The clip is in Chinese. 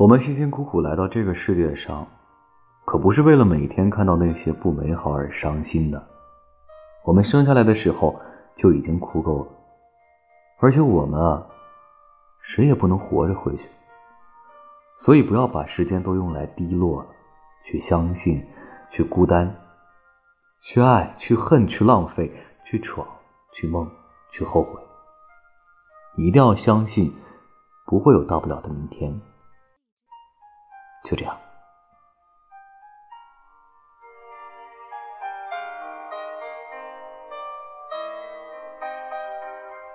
我们辛辛苦苦来到这个世界上，可不是为了每天看到那些不美好而伤心的。我们生下来的时候就已经哭够了，而且我们啊，谁也不能活着回去。所以不要把时间都用来低落，去相信，去孤单，去爱，去恨，去浪费，去闯，去梦，去后悔。一定要相信，不会有到不了的明天。就这样。